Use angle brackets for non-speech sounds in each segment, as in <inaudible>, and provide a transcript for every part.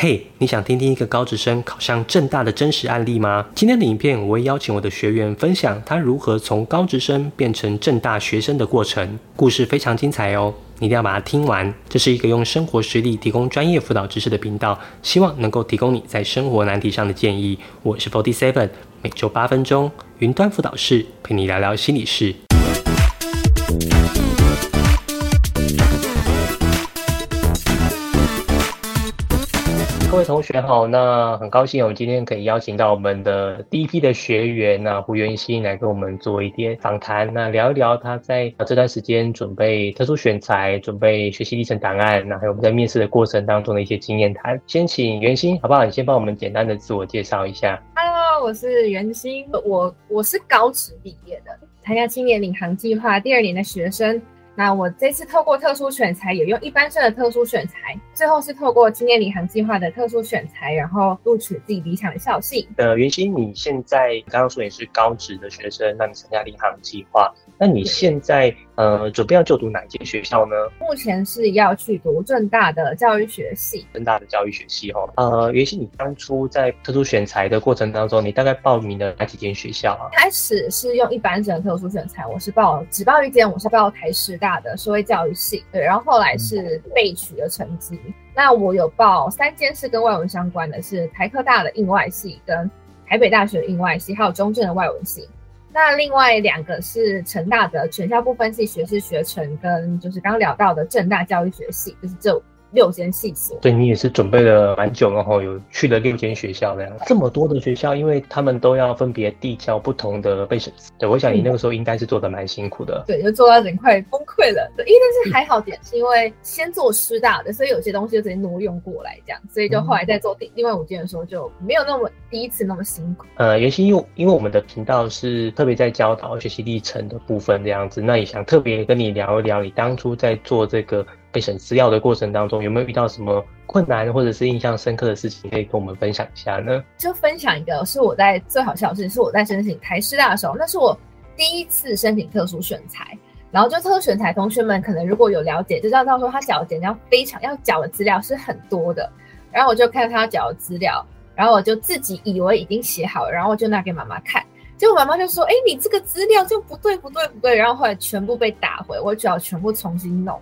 嘿，你想听听一个高职生考上正大的真实案例吗？今天的影片我会邀请我的学员分享他如何从高职生变成正大学生的过程，故事非常精彩哦，你一定要把它听完。这是一个用生活实例提供专业辅导知识的频道，希望能够提供你在生活难题上的建议。我是 Forty Seven，每周八分钟云端辅导室陪你聊聊心理事。同学好，那很高兴我们今天可以邀请到我们的第一批的学员那胡元熙来跟我们做一点访谈，那聊一聊他在这段时间准备特殊选材、准备学习历程档案，那还有我们在面试的过程当中的一些经验谈。先请元熙好不好？你先帮我们简单的自我介绍一下。Hello，我是元熙，我我是高职毕业的，参加青年领航计划第二年的学生。那我这次透过特殊选材，也用一般生的特殊选材，最后是透过青年领航计划的特殊选材，然后录取自己理想的校系。呃，袁心，你现在刚刚说你是高职的学生，那你参加领航计划，那你现在呃准备要就读哪间学校呢？目前是要去读正大的教育学系。正大的教育学系哦，呃，袁心，你当初在特殊选材的过程当中，你大概报名了哪几间学校啊？开始是用一般生的特殊选材，我是报只报一间，我是报台师大。大的社会教育系，对，然后后来是被取的成绩。那我有报三间是跟外文相关的，是台科大的应外系、跟台北大学的应外系，还有中正的外文系。那另外两个是成大的全校部分系学士学程，跟就是刚聊到的正大教育学系，就是这。六间系所，对你也是准备了蛮久，然后有去了六间学校这样。这么多的学校，因为他们都要分别递交不同的备审对，我想你那个时候应该是做的蛮辛苦的。对，就做到人快崩溃了。对，因为但是还好点，是因为先做师大的，所以有些东西就直接挪用过来这样，所以就后来在做另另外五间的时候就没有那么第一次那么辛苦。呃，原先因为因为我们的频道是特别在教导学习历程的部分这样子，那也想特别跟你聊一聊，你当初在做这个。备审资料的过程当中，有没有遇到什么困难或者是印象深刻的事情，可以跟我们分享一下呢？就分享一个，是我在最好笑的事情，是我在申请台师大的时候，那是我第一次申请特殊选材。然后就特殊选材，同学们可能如果有了解，就知道到时候他缴的简要非常要缴的资料是很多的。然后我就看他要缴的资料，然后我就自己以为已经写好了，然后我就拿给妈妈看，结果妈妈就说：“哎，你这个资料就不对不对不对。”然后后来全部被打回，我只要全部重新弄。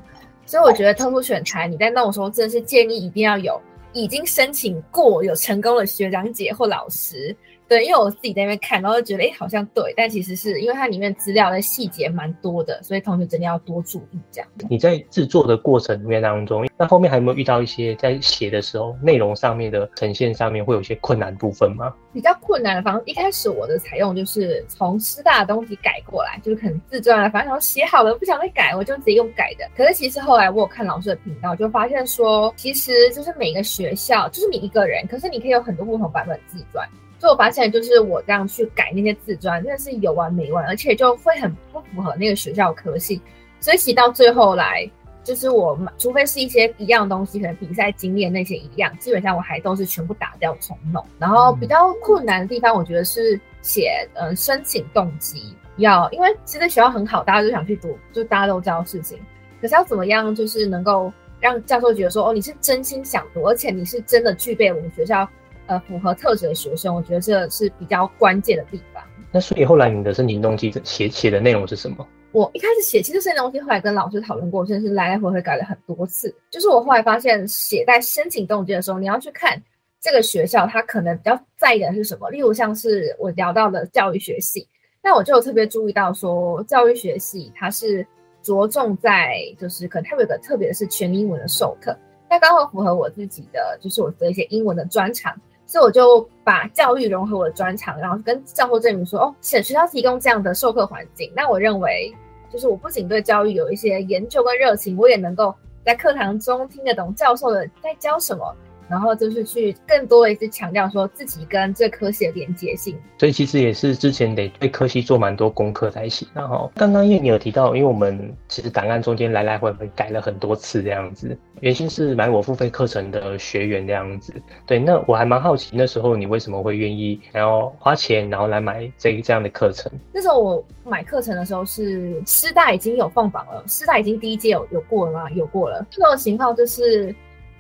所以我觉得特殊选材，你在那种时候，真的是建议一定要有已经申请过、有成功的学长姐或老师。对，因为我自己在那边看，然后就觉得，哎，好像对，但其实是因为它里面资料的细节蛮多的，所以同学真的要多注意这样。你在制作的过程里面当中，那后面还有没有遇到一些在写的时候内容上面的呈现上面会有一些困难部分吗？比较困难的方，一开始我的采用就是从师大的东西改过来，就是可能自传啊，反正写好了不想再改，我就直接用改的。可是其实后来我有看老师的频道，就发现说，其实就是每个学校就是你一个人，可是你可以有很多不同版本自传。所以我发现，就是我这样去改那些自传，真的是有完没完，而且就会很不符合那个学校科系。所以，其实到最后来，就是我除非是一些一样东西，可能比赛经验那些一样，基本上我还都是全部打掉重弄。然后比较困难的地方，我觉得是写嗯申请动机要，因为其实学校很好，大家都想去读，就大家都知道事情。可是要怎么样，就是能够让教授觉得说，哦，你是真心想读，而且你是真的具备我们学校。呃，符合特质的学生，我觉得这是比较关键的地方。那所以后来你的申请动机写写的内容是什么？我一开始写其实申请动机，后来跟老师讨论过，真的是来来回回改了很多次。就是我后来发现，写在申请动机的时候，你要去看这个学校，它可能比较在意的是什么。例如像是我聊到的教育学系，那我就有特别注意到说，教育学系它是着重在，就是可能它有个特别的是全英文的授课，那刚好符合我自己的，就是我的一些英文的专长。所以我就把教育融合我的专长，然后跟教授证明说，哦，学学校提供这样的授课环境，那我认为，就是我不仅对教育有一些研究跟热情，我也能够在课堂中听得懂教授的在教什么。然后就是去更多的一直强调说自己跟这科系的连接性，所以其实也是之前得对科系做蛮多功课才行。然后刚刚因为你有提到，因为我们其实档案中间来来回回改了很多次这样子，原先是买我付费课程的学员这样子。对，那我还蛮好奇那时候你为什么会愿意然后花钱然后来买这这样的课程？那时候我买课程的时候是师大已经有放榜了，师大已经第一届有有过了吗？有过了。这种情况就是。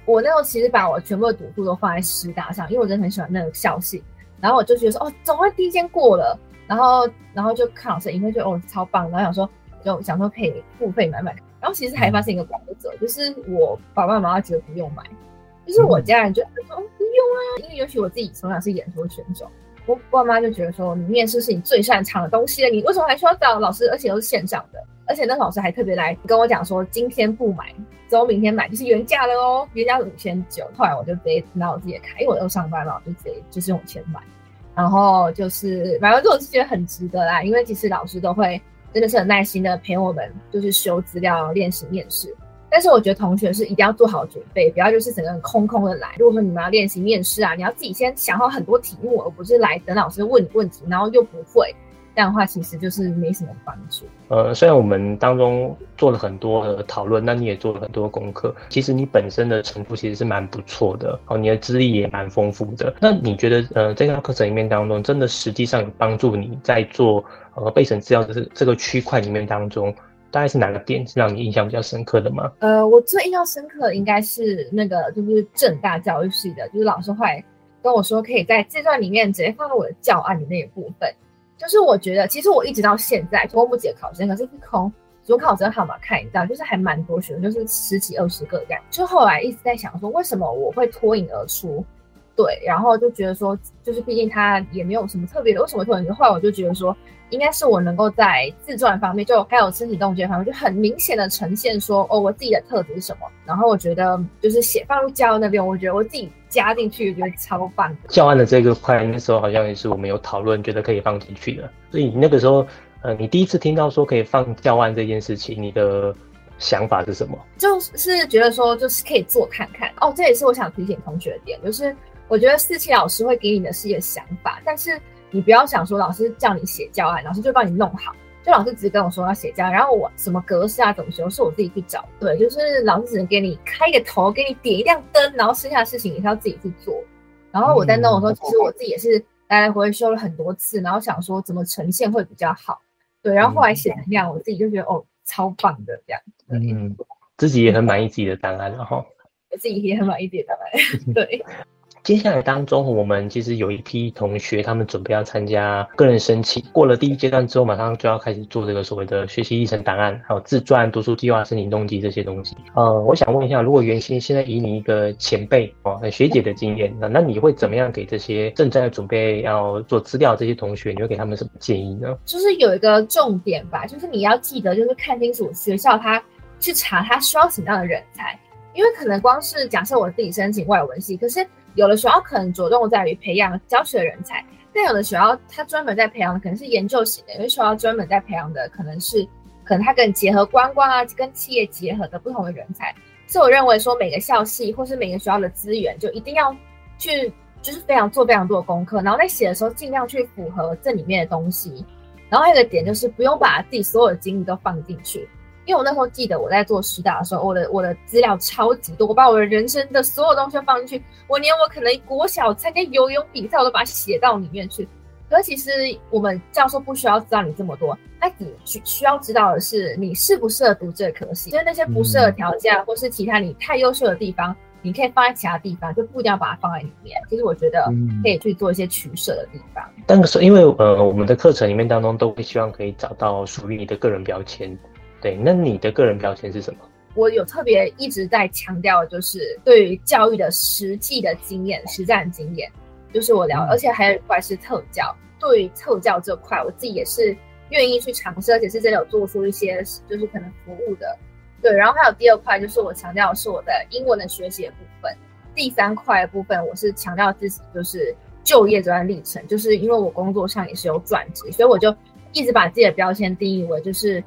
我那时候其实把我全部的赌注都放在师大上，因为我真的很喜欢那个校系。然后我就觉得说，哦，总会第一间过了。然后，然后就看老师影片，觉得哦超棒。然后想说，就想说可以付费买买。然后其实还发现一个规则，就是我爸爸妈妈觉得不用买，就是我家人就说不用啊，因为尤其我自己从小是演说选手，我爸妈就觉得说，你面试是你最擅长的东西了，你为什么还需要找老师，而且都是线上的？而且那老师还特别来跟我讲说，今天不买，之后明天买就是原价了哦，原价是五千九。后来我就直接拿我自己的卡，因为我都上班嘛，我就直接就是用钱买。然后就是买完之后我是觉得很值得啦，因为其实老师都会真的是很耐心的陪我们，就是修资料、练习面试。但是我觉得同学是一定要做好准备，不要就是整个人空空的来。如果说你们要练习面试啊，你要自己先想好很多题目，而不是来等老师问你问题，然后又不会。这样的话，其实就是没什么帮助。呃，虽然我们当中做了很多的讨论，那你也做了很多功课。其实你本身的程度其实是蛮不错的，哦，你的资历也蛮丰富的。那你觉得，呃，这个课程里面当中，真的实际上有帮助你在做呃备审资料的这这个区块里面当中，大概是哪个点是让你印象比较深刻的吗？呃，我最印象深刻的应该是那个就是正大教育系的，就是老师会跟我说，可以在这段里面直接放到我的教案的那一部分。就是我觉得，其实我一直到现在都不解考生，可是空主考生号码看一下，就是还蛮多学生，就是十几二十个这样。就后来一直在想说，为什么我会脱颖而出？对，然后就觉得说，就是毕竟他也没有什么特别的，为什么脱颖而出？后来我就觉得说。应该是我能够在自传方面，就还有身体动觉方面，就很明显的呈现说，哦，我自己的特质是什么。然后我觉得，就是写放入教案那边，我觉得我自己加进去，觉得超棒。教案的这个块，那时候好像也是我们有讨论，觉得可以放进去的。所以那个时候，呃，你第一次听到说可以放教案这件事情，你的想法是什么？就是觉得说，就是可以做看看。哦，这也是我想提醒同学的点，就是我觉得四期老师会给你的是一个想法，但是。你不要想说老师叫你写教案，老师就帮你弄好。就老师只是跟我说要写教案，然后我什么格式啊怎么修是我自己去找。对，就是老师只能给你开一个头，给你点一亮灯，然后剩下的事情也是要自己去做。然后我在弄的时候，其实我自己也是来来回回修了很多次，然后想说怎么呈现会比较好。对，然后后来写成这样，我自己就觉得哦，超棒的这样。嗯，自己也很满意自己的答案然后。我 <laughs> 自己也很满意自己的答案。对。<laughs> 接下来当中，我们其实有一批同学，他们准备要参加个人申请。过了第一阶段之后，马上就要开始做这个所谓的学习历程档案，还有自传、读书计划、申请动机这些东西。呃，我想问一下，如果原先现在以你一个前辈哦、学姐的经验，那那你会怎么样给这些正在准备要做资料这些同学，你会给他们什么建议呢？就是有一个重点吧，就是你要记得，就是看清楚学校他去查他需要什么样的人才，因为可能光是假设我自己申请外文系，可是。有的学校可能着重在于培养教学人才，但有的学校它专门在培养的可能是研究型的，有的学校专门在培养的可能是可能它跟结合观光啊，跟企业结合的不同的人才。所以我认为说每个校系或是每个学校的资源就一定要去就是非常做非常多的功课，然后在写的时候尽量去符合这里面的东西。然后还有一个点就是不用把自己所有的精力都放进去。因为我那时候记得我在做师大的时候，我的我的资料超级多，我把我的人生的所有东西都放进去，我连我可能国小参加游泳比赛我都把它写到里面去。可其实我们教授不需要知道你这么多，他只需需要知道的是你适不适合读这科系，就是那些不适合条件或是其他你太优秀的地方，你可以放在其他地方，就不一定要把它放在里面。其实我觉得可以去做一些取舍的地方。但是因为呃我们的课程里面当中都会希望可以找到属于你的个人标签。对，那你的个人标签是什么？我有特别一直在强调，就是对于教育的实际的经验、实战经验，就是我聊，而且还有一块是特教。对于特教这块，我自己也是愿意去尝试，而且是真的有做出一些，就是可能服务的。对，然后还有第二块，就是我强调是我的英文的学习部分。第三块部分，我是强调自己就是就业这段历程，就是因为我工作上也是有转职，所以我就一直把自己的标签定义为就是。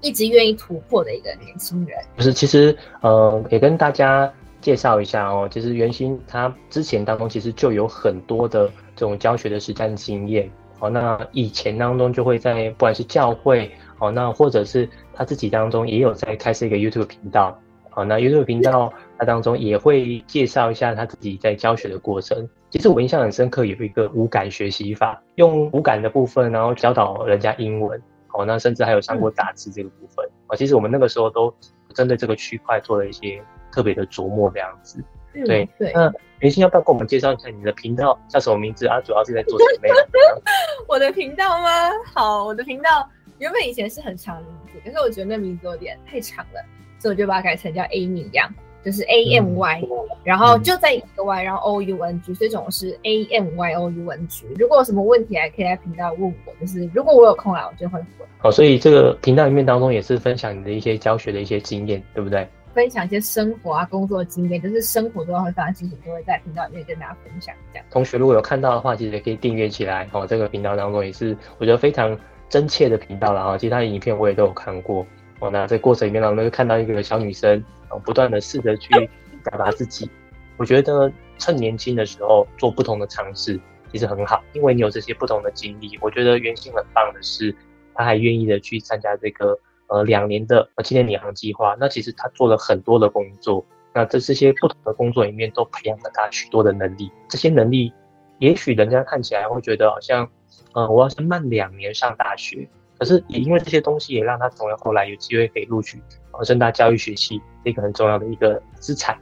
一直愿意突破的一个年轻人，不是？其实，呃，也跟大家介绍一下哦。其实，袁心他之前当中其实就有很多的这种教学的实战经验。哦，那以前当中就会在不管是教会，哦，那或者是他自己当中也有在开设一个 YouTube 频道。哦，那 YouTube 频道他当中也会介绍一下他自己在教学的过程。其实我印象很深刻，有一个无感学习法，用无感的部分，然后教导人家英文。哦，那甚至还有上过杂志这个部分啊。其实我们那个时候都针对这个区块做了一些特别的琢磨，这样子。对对。那袁心要不要跟我们介绍一下你的频道叫什么名字啊？主要是在做什么？<laughs> 我的频道吗？好，我的频道原本以前是很长的名字，可是我觉得那名字有点太长了，所以我就把它改成叫 Amy 一样。就是 A M Y，然后就在一个 Y，然后 O U N G，所以总是 A M Y O U N G。如果有什么问题，还可以在频道问我，就是如果我有空来，我就会回。哦，所以这个频道里面当中也是分享你的一些教学的一些经验，对不对？分享一些生活啊、工作经验，就是生活中会发生事情，都会在频道里面跟大家分享。这样，同学如果有看到的话，其实也可以订阅起来。哦，这个频道当中也是我觉得非常真切的频道了哈。其他的影片我也都有看过。哦，那在过程里面呢，我们就看到一个小女生，哦，不断的试着去。表达自己，我觉得趁年轻的时候做不同的尝试，其实很好，因为你有这些不同的经历。我觉得袁心很棒的是，他还愿意的去参加这个呃两年的呃青年领航计划。那其实他做了很多的工作，那在这些不同的工作里面，都培养了他许多的能力。这些能力，也许人家看起来会觉得好像，呃，我要是慢两年上大学，可是也因为这些东西，也让他从后来有机会可以录取呃深大教育学系一个很重要的一个资产。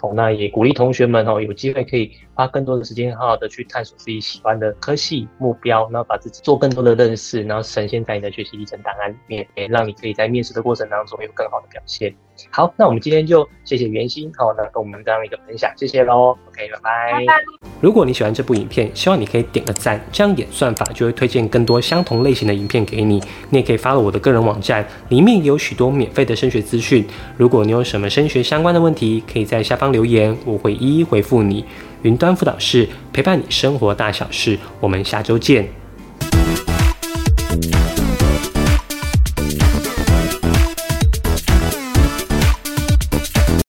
哦，那也鼓励同学们哦，有机会可以花更多的时间，好好的去探索自己喜欢的科系目标，然后把自己做更多的认识，然后呈现在你的学习历程档案里面，也让你可以在面试的过程当中有更好的表现。好，那我们今天就谢谢袁心，好，那跟我们这样一个分享，谢谢喽。OK，拜拜。如果你喜欢这部影片，希望你可以点个赞，这样演算法就会推荐更多相同类型的影片给你。你也可以发了我的个人网站，里面有许多免费的升学资讯。如果你有什么升学相关的问题，可以在下方留言，我会一一回复你。云端辅导室陪伴你生活大小事，我们下周见。